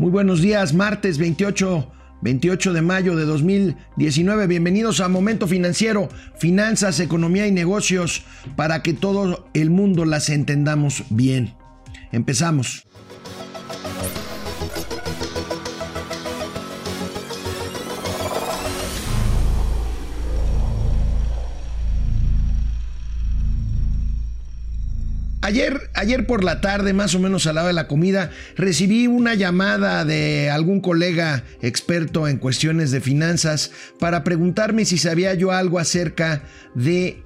Muy buenos días, martes 28, 28 de mayo de 2019. Bienvenidos a Momento Financiero, finanzas, economía y negocios para que todo el mundo las entendamos bien. Empezamos. Ayer, ayer por la tarde, más o menos a la hora de la comida, recibí una llamada de algún colega experto en cuestiones de finanzas para preguntarme si sabía yo algo acerca de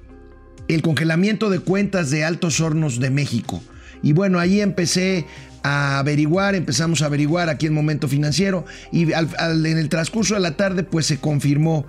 el congelamiento de cuentas de Altos Hornos de México. Y bueno, ahí empecé a averiguar, empezamos a averiguar aquí en Momento Financiero y en el transcurso de la tarde pues se confirmó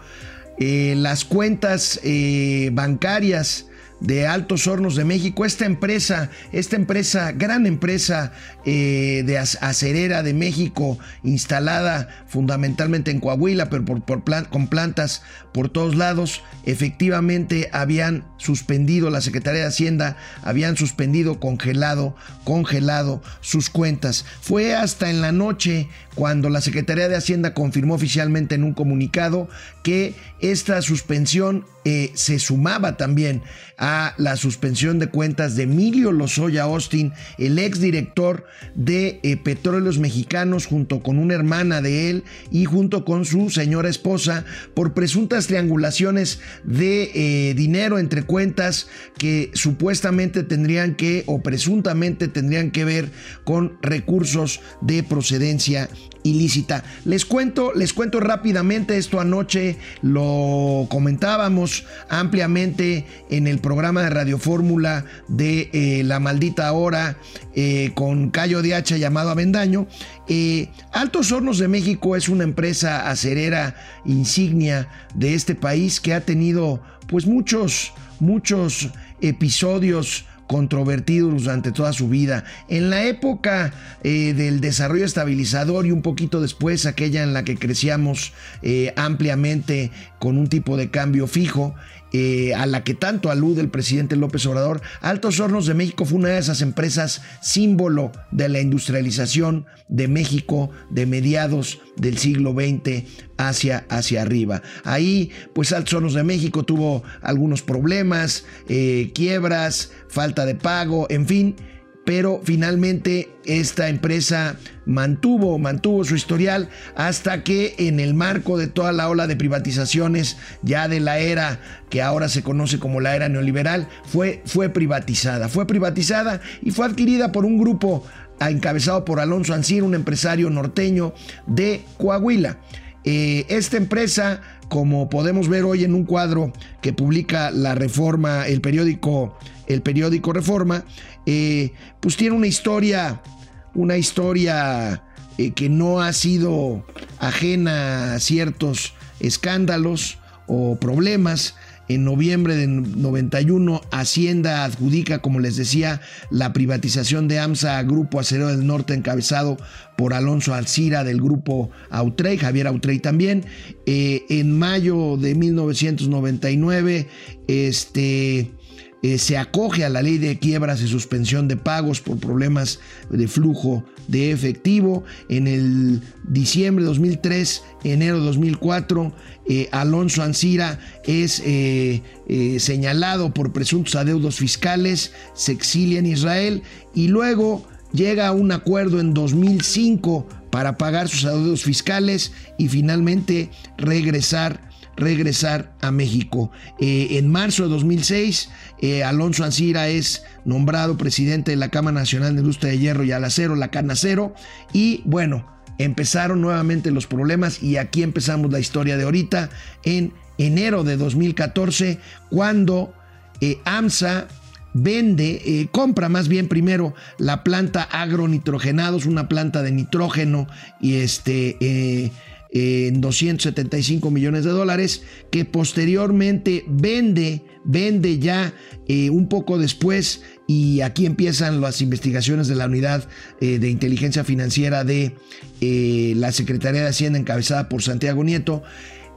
eh, las cuentas eh, bancarias de Altos Hornos de México, esta empresa, esta empresa, gran empresa eh, de acerera de México, instalada fundamentalmente en Coahuila, pero por, con plantas por todos lados, efectivamente habían suspendido, la Secretaría de Hacienda habían suspendido, congelado, congelado sus cuentas. Fue hasta en la noche cuando la Secretaría de Hacienda confirmó oficialmente en un comunicado que esta suspensión eh, se sumaba también a la suspensión de cuentas de Emilio Lozoya Austin, el exdirector de eh, Petróleos Mexicanos, junto con una hermana de él y junto con su señora esposa, por presuntas triangulaciones de eh, dinero entre cuentas que supuestamente tendrían que o presuntamente tendrían que ver con recursos de procedencia ilícita. Les cuento, les cuento rápidamente esto anoche lo comentábamos ampliamente en el programa de Radio Fórmula de eh, La Maldita Hora eh, con Cayo de Hacha llamado Avendaño. Eh, Altos Hornos de México es una empresa acerera insignia de este país que ha tenido pues muchos, muchos episodios controvertido durante toda su vida. En la época eh, del desarrollo estabilizador y un poquito después, aquella en la que crecíamos eh, ampliamente con un tipo de cambio fijo, eh, a la que tanto alude el presidente López Obrador, Altos Hornos de México fue una de esas empresas símbolo de la industrialización de México de mediados del siglo XX hacia, hacia arriba. Ahí, pues Altos Hornos de México tuvo algunos problemas, eh, quiebras, falta de pago, en fin pero finalmente esta empresa mantuvo, mantuvo su historial hasta que en el marco de toda la ola de privatizaciones ya de la era que ahora se conoce como la era neoliberal, fue, fue privatizada. Fue privatizada y fue adquirida por un grupo encabezado por Alonso Ancir, un empresario norteño de Coahuila. Eh, esta empresa, como podemos ver hoy en un cuadro que publica la Reforma, el periódico, el periódico Reforma, eh, pues tiene una historia, una historia eh, que no ha sido ajena a ciertos escándalos o problemas. En noviembre de 91, Hacienda adjudica, como les decía, la privatización de AMSA a Grupo Acero del Norte, encabezado por Alonso Alcira del Grupo Autrey, Javier Autrey también. Eh, en mayo de 1999, este eh, se acoge a la ley de quiebras y suspensión de pagos por problemas de flujo de efectivo. En el diciembre de 2003, enero de 2004, eh, Alonso Ancira es eh, señalado por presuntos adeudos fiscales, se exilia en Israel y luego llega a un acuerdo en 2005 para pagar sus adeudos fiscales y finalmente regresar regresar a México. Eh, en marzo de 2006, eh, Alonso Ancira es nombrado presidente de la Cámara Nacional de Industria de Hierro y al Acero, la Canacero, y bueno, empezaron nuevamente los problemas y aquí empezamos la historia de ahorita en enero de 2014, cuando eh, AMSA vende, compra más bien primero la planta agronitrogenados, una planta de nitrógeno y este en 275 millones de dólares, que posteriormente vende, vende ya eh, un poco después, y aquí empiezan las investigaciones de la unidad eh, de inteligencia financiera de eh, la Secretaría de Hacienda encabezada por Santiago Nieto,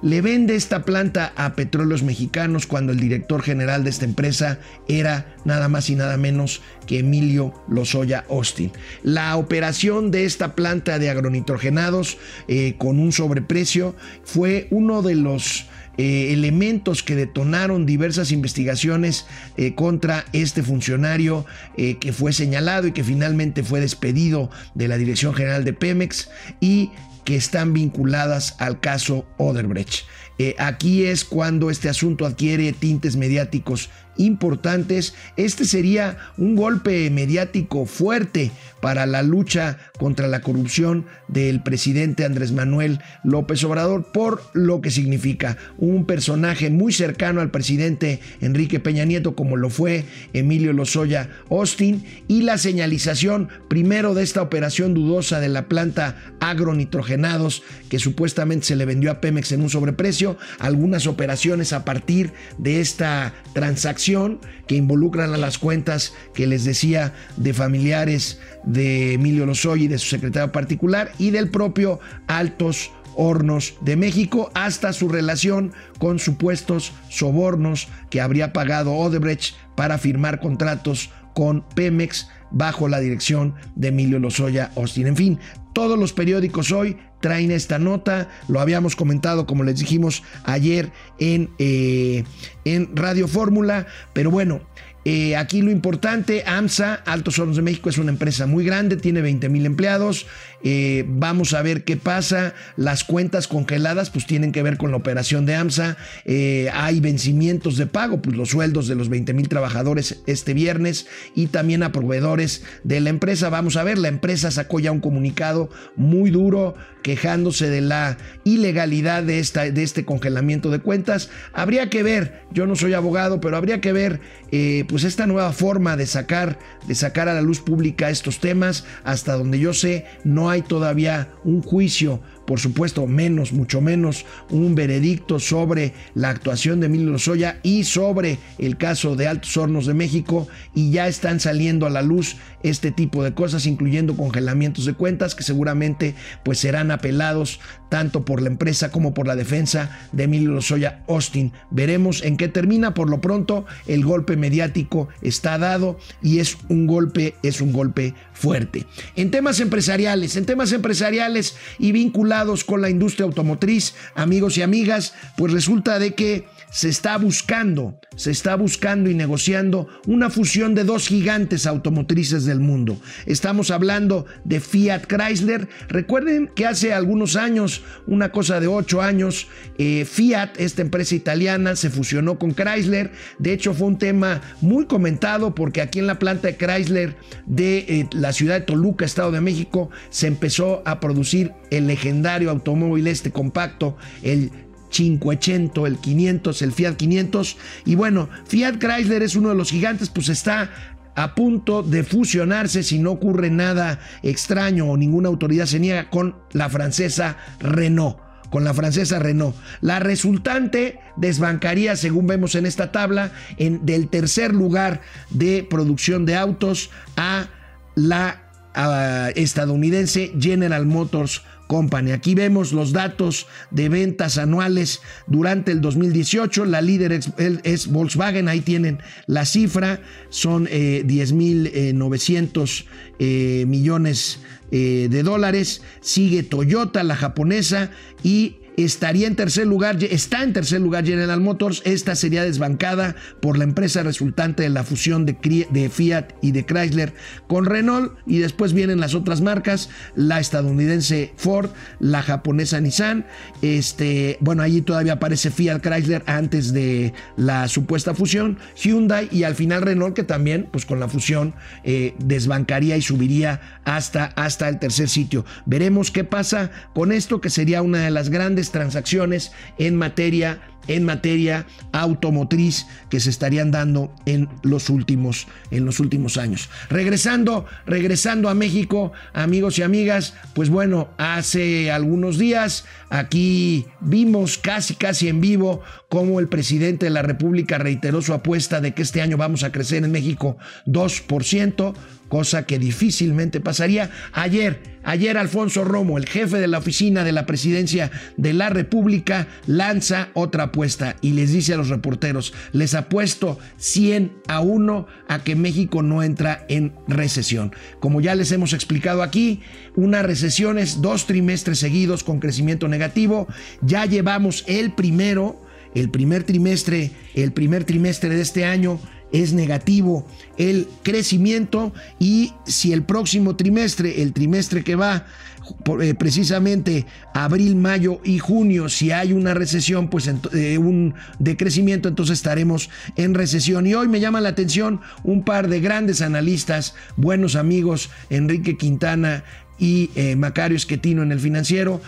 le vende esta planta a Petróleos Mexicanos cuando el director general de esta empresa era nada más y nada menos que Emilio Lozoya Austin. La operación de esta planta de agronitrogenados eh, con un sobreprecio fue uno de los eh, elementos que detonaron diversas investigaciones eh, contra este funcionario que fue señalado y que finalmente fue despedido de la Dirección General de Pemex y que están vinculadas al caso Oderbrecht. Eh, aquí es cuando este asunto adquiere tintes mediáticos importantes. Este sería un golpe mediático fuerte para la lucha contra la corrupción del presidente Andrés Manuel López Obrador por lo que significa un personaje muy cercano al presidente Enrique Peña Nieto como lo fue Emilio Lozoya Austin y la señalización primero de esta operación dudosa de la planta agronitrogenados que supuestamente se le vendió a Pemex en un sobreprecio, algunas operaciones a partir de esta transacción que involucran a las cuentas que les decía de familiares de Emilio Lozoya y de su secretario particular y del propio Altos Hornos de México hasta su relación con supuestos sobornos que habría pagado Odebrecht para firmar contratos con Pemex bajo la dirección de Emilio Lozoya Austin. En fin, todos los periódicos hoy traen esta nota, lo habíamos comentado como les dijimos ayer en, eh, en Radio Fórmula, pero bueno, eh, aquí lo importante, AMSA, Altos Hornos de México, es una empresa muy grande, tiene 20 mil empleados. Eh, vamos a ver qué pasa. Las cuentas congeladas, pues tienen que ver con la operación de AMSA. Eh, hay vencimientos de pago, pues los sueldos de los 20 mil trabajadores este viernes y también a proveedores de la empresa. Vamos a ver, la empresa sacó ya un comunicado muy duro quejándose de la ilegalidad de, esta, de este congelamiento de cuentas. Habría que ver, yo no soy abogado, pero habría que ver pues esta nueva forma de sacar, de sacar a la luz pública estos temas, hasta donde yo sé, no hay todavía un juicio por supuesto, menos, mucho menos, un veredicto sobre la actuación de Emilio Lozoya y sobre el caso de Altos Hornos de México y ya están saliendo a la luz este tipo de cosas, incluyendo congelamientos de cuentas que seguramente pues serán apelados tanto por la empresa como por la defensa de Emilio Lozoya Austin. Veremos en qué termina. Por lo pronto, el golpe mediático está dado y es un golpe, es un golpe fuerte. En temas empresariales, en temas empresariales y vinculados con la industria automotriz, amigos y amigas, pues resulta de que se está buscando, se está buscando y negociando una fusión de dos gigantes automotrices del mundo. Estamos hablando de Fiat Chrysler. Recuerden que hace algunos años, una cosa de ocho años, eh, Fiat, esta empresa italiana, se fusionó con Chrysler. De hecho, fue un tema muy comentado porque aquí en la planta de Chrysler de eh, la ciudad de Toluca, Estado de México, se empezó a producir el legendario automóvil este compacto, el 500, el 500, el Fiat 500. Y bueno, Fiat Chrysler es uno de los gigantes, pues está a punto de fusionarse si no ocurre nada extraño o ninguna autoridad se niega con la francesa Renault con la francesa Renault. La resultante desbancaría, según vemos en esta tabla, en, del tercer lugar de producción de autos a la estadounidense General Motors Company. Aquí vemos los datos de ventas anuales durante el 2018. La líder es, Volkswagen, ahí tienen la cifra, son 10.900 eh, eh, millones eh, de dólares. Sigue Toyota, la japonesa, y estaría en tercer lugar, está en tercer lugar General Motors, esta sería desbancada por la empresa resultante de la fusión de, Fiat y de Chrysler con Renault. Y después vienen las otras marcas, la estadounidense Ford, la japonesa Nissan, este, bueno, allí todavía aparece Fiat Chrysler antes de la supuesta fusión, Hyundai y al final Renault que también pues con la fusión eh, desbancaría y subiría hasta, hasta el tercer sitio. Veremos qué pasa con esto que sería una de las grandes transacciones en materia en materia automotriz que se estarían dando en los últimos, en los últimos años. Regresando, regresando a México, amigos y amigas, pues bueno, hace algunos días aquí vimos casi, casi en vivo cómo el presidente de la República reiteró su apuesta de que este año vamos a crecer en México 2%, cosa que difícilmente pasaría. Ayer, Ayer Alfonso Romo, el jefe de la oficina de la presidencia de la República, lanza otra apuesta y les dice a los reporteros, les apuesto 100 a 1 a que México no entra en recesión. Como ya les hemos explicado aquí, una recesión es dos trimestres seguidos con crecimiento negativo. Ya llevamos el primero, el primer trimestre, el primer trimestre de este año es negativo el crecimiento y si el próximo trimestre, el trimestre que va eh, precisamente abril, mayo y junio, si hay una recesión, pues eh, un decrecimiento, entonces estaremos en recesión. Y hoy me llama la atención un par de grandes analistas, buenos amigos, Enrique Quintana y eh, Macario Esquetino en el financiero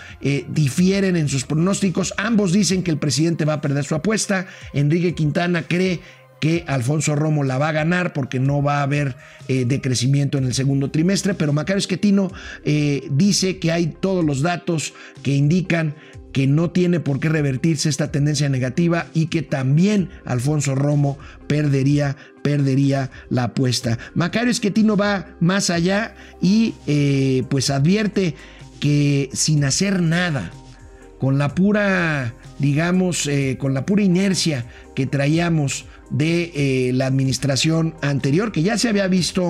difieren en sus pronósticos. Ambos dicen que el presidente va a perder su apuesta. Enrique Quintana cree que Alfonso Romo la va a ganar porque no va a haber eh, decrecimiento en el segundo trimestre, pero Macario Esquetino eh, dice que hay todos los datos que indican que no tiene por qué revertirse esta tendencia negativa y que también Alfonso Romo perdería, perdería la apuesta. Macario Esquetino va más allá y eh, pues advierte que sin hacer nada, con la pura, digamos, con la pura inercia que traíamos de eh, la administración anterior, que ya se había visto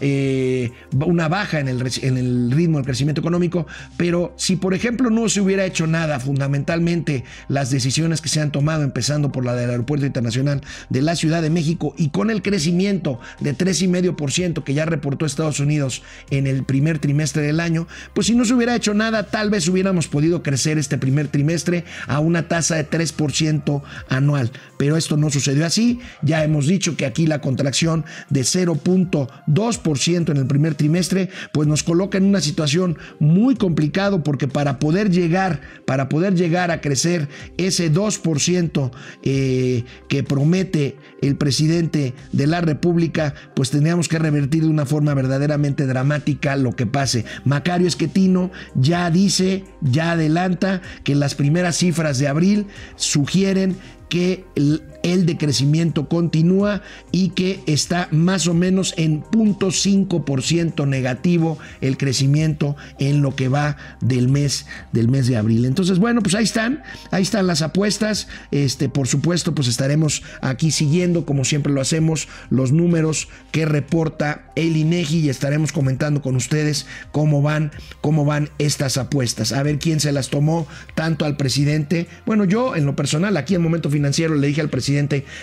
eh, una baja en el, en el, ritmo del crecimiento económico, pero si por ejemplo no se hubiera hecho nada, fundamentalmente las decisiones que se han tomado, empezando por la del Aeropuerto Internacional de la Ciudad de México y con el crecimiento de 3,5% que ya reportó Estados Unidos en el primer trimestre del año, pues si no se hubiera hecho nada, tal vez hubiéramos podido crecer este primer trimestre a una tasa de 3% anual, pero esto no sucedió así ya hemos dicho que aquí la contracción de 0.2% en el primer trimestre, pues nos coloca en una situación muy complicado porque para poder llegar, para poder llegar a crecer ese 2% eh, que promete el presidente de la República, pues tendríamos que revertir de una forma verdaderamente dramática lo que pase. Macario Esquetino ya dice, ya adelanta que las primeras cifras de abril sugieren que el, decrecimiento continúa y que está más o menos en 0.5% negativo el crecimiento en lo que va del mes del mes de abril. Entonces, bueno, pues ahí están, ahí están las apuestas. Este, por supuesto, pues estaremos aquí siguiendo como siempre lo hacemos los números que reporta el INEGI y estaremos comentando con ustedes cómo van cómo van estas apuestas. A ver quién se las tomó tanto al presidente. Bueno, yo en lo personal aquí en momento financiero, le dije al presidente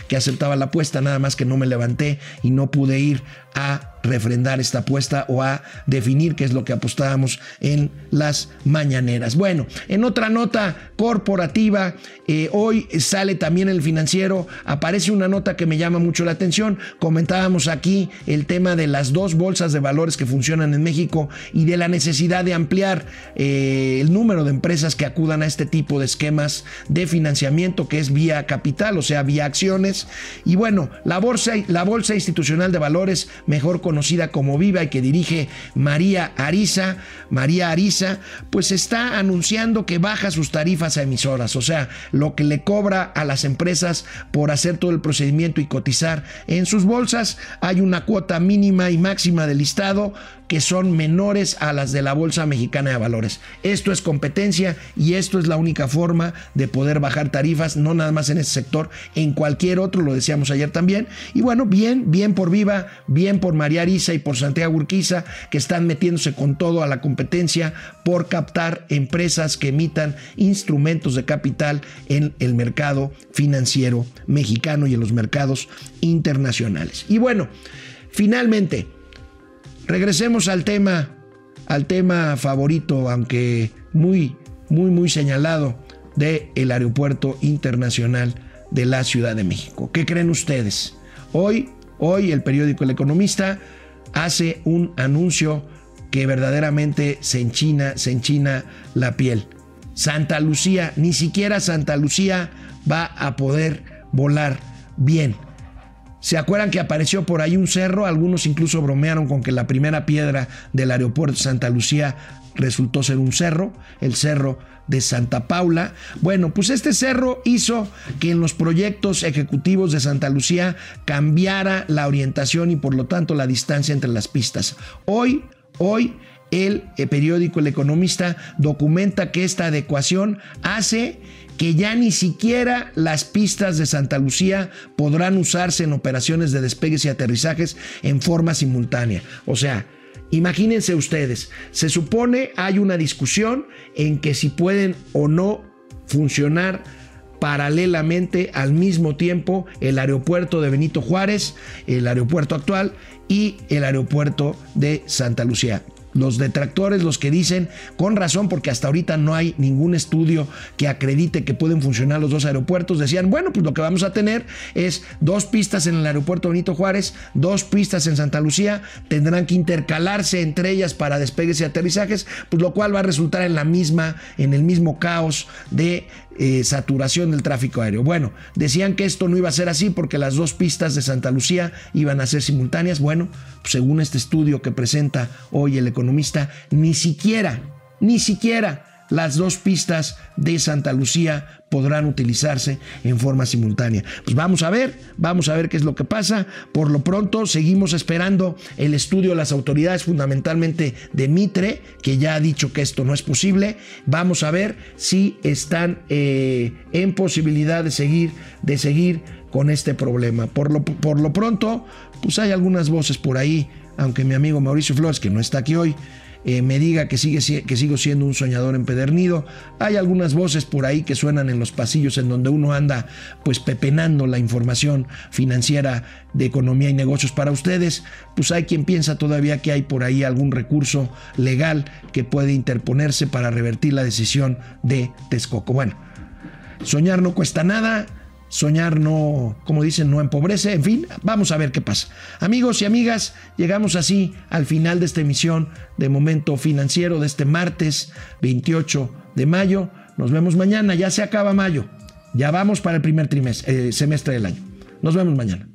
que aceptaba la apuesta, nada más que no me levanté y no pude ir a refrendar esta apuesta o a definir qué es lo que apostábamos en las mañaneras. Bueno, en otra nota corporativa, eh, hoy sale también el financiero, aparece una nota que me llama mucho la atención. Comentábamos aquí el tema de las dos bolsas de valores que funcionan en México y de la necesidad de ampliar eh, el número de empresas que acudan a este tipo de esquemas de financiamiento que es vía capital, o sea, vía acciones. Y bueno, la bolsa, la bolsa institucional de valores mejor conocida como Viva y que dirige María Ariza, María Ariza, pues está anunciando que baja sus tarifas a emisoras, o sea, lo que le cobra a las empresas por hacer todo el procedimiento y cotizar en sus bolsas. Hay una cuota mínima y máxima de listado que son menores a las de la Bolsa Mexicana de Valores. Esto es competencia y esto es la única forma de poder bajar tarifas, no nada más en ese sector, en cualquier otro, lo decíamos ayer también. Y bueno, bien, bien por Viva, bien por María Arisa y por Santiago Urquiza, que están metiéndose con todo a la competencia por captar empresas que emitan instrumentos de capital en el mercado financiero mexicano y en los mercados internacionales. Y bueno, finalmente, Regresemos al tema, al tema favorito, aunque muy, muy, muy señalado, del el Aeropuerto Internacional de la Ciudad de México. ¿Qué creen ustedes? Hoy, hoy el periódico El Economista hace un anuncio que verdaderamente se enchina, se enchina la piel. Santa Lucía, ni siquiera Santa Lucía va a poder volar bien. ¿Se acuerdan que apareció por ahí un cerro? Algunos incluso bromearon con que la primera piedra del aeropuerto de Santa Lucía resultó ser un cerro, el cerro de Santa Paula. Bueno, pues este cerro hizo que en los proyectos ejecutivos de Santa Lucía cambiara la orientación y por lo tanto la distancia entre las pistas. Hoy, hoy el, el periódico El Economista documenta que esta adecuación hace que ya ni siquiera las pistas de Santa Lucía podrán usarse en operaciones de despegues y aterrizajes en forma simultánea. O sea, imagínense ustedes, se supone hay una discusión en que si pueden o no funcionar paralelamente al mismo tiempo el aeropuerto de Benito Juárez, el aeropuerto actual y el aeropuerto de Santa Lucía los detractores, los que dicen, con razón, porque hasta ahorita no hay ningún estudio que acredite que pueden funcionar los dos aeropuertos, decían, bueno, pues lo que vamos a tener es dos pistas en el aeropuerto Benito Juárez, dos pistas en Santa Lucía, tendrán que intercalarse entre ellas para despegues y aterrizajes, pues lo cual va a resultar en la misma, en el mismo caos de eh, saturación del tráfico aéreo. Bueno, decían que esto no iba a ser así porque las dos pistas de Santa Lucía iban a ser simultáneas. Bueno, según este estudio que presenta hoy el economista, ni siquiera, ni siquiera las dos pistas de Santa Lucía podrán utilizarse en forma simultánea. Pues vamos a ver, vamos a ver qué es lo que pasa. Por lo pronto seguimos esperando el estudio de las autoridades, fundamentalmente de Mitre, que ya ha dicho que esto no es posible. Vamos a ver si están eh, en posibilidad de seguir, de seguir con este problema. Por lo, por lo pronto, pues hay algunas voces por ahí, aunque mi amigo Mauricio Flores, que no está aquí hoy, eh, me diga que, sigue, que sigo siendo un soñador empedernido. Hay algunas voces por ahí que suenan en los pasillos en donde uno anda pues pepenando la información financiera de economía y negocios para ustedes. Pues hay quien piensa todavía que hay por ahí algún recurso legal que puede interponerse para revertir la decisión de Texcoco. Bueno, soñar no cuesta nada soñar no, como dicen, no empobrece. En fin, vamos a ver qué pasa. Amigos y amigas, llegamos así al final de esta emisión de Momento Financiero de este martes 28 de mayo. Nos vemos mañana, ya se acaba mayo. Ya vamos para el primer trimestre, eh, semestre del año. Nos vemos mañana.